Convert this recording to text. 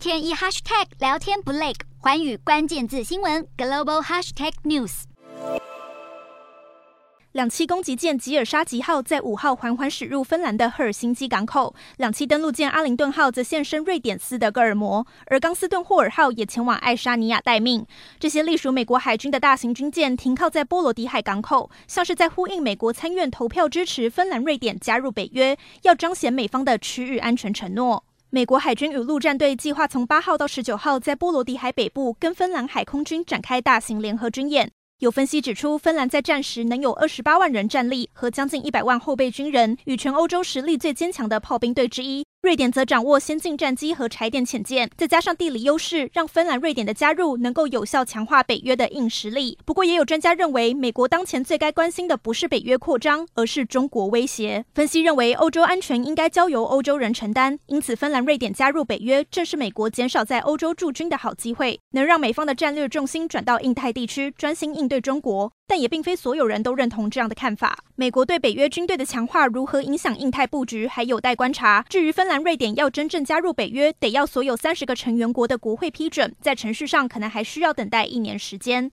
天一 hashtag 聊天不累，寰宇关键字新闻 global hashtag news。两栖攻击舰吉尔沙吉号在五号缓缓驶入芬兰的赫尔辛基港口，两栖登陆舰阿灵顿号则现身瑞典斯德哥尔摩，而冈斯顿霍尔号也前往爱沙尼亚待命。这些隶属美国海军的大型军舰停靠在波罗的海港口，像是在呼应美国参院投票支持芬兰、瑞典加入北约，要彰显美方的区域安全承诺。美国海军与陆战队计划从八号到十九号在波罗的海北部跟芬兰海空军展开大型联合军演。有分析指出，芬兰在战时能有二十八万人战力和将近一百万后备军人，与全欧洲实力最坚强的炮兵队之一。瑞典则掌握先进战机和柴电潜舰，再加上地理优势，让芬兰、瑞典的加入能够有效强化北约的硬实力。不过，也有专家认为，美国当前最该关心的不是北约扩张，而是中国威胁。分析认为，欧洲安全应该交由欧洲人承担，因此芬兰、瑞典加入北约，正是美国减少在欧洲驻军的好机会，能让美方的战略重心转到印太地区，专心应对中国。但也并非所有人都认同这样的看法。美国对北约军队的强化如何影响印太布局，还有待观察。至于芬兰、瑞典要真正加入北约，得要所有三十个成员国的国会批准，在程序上可能还需要等待一年时间。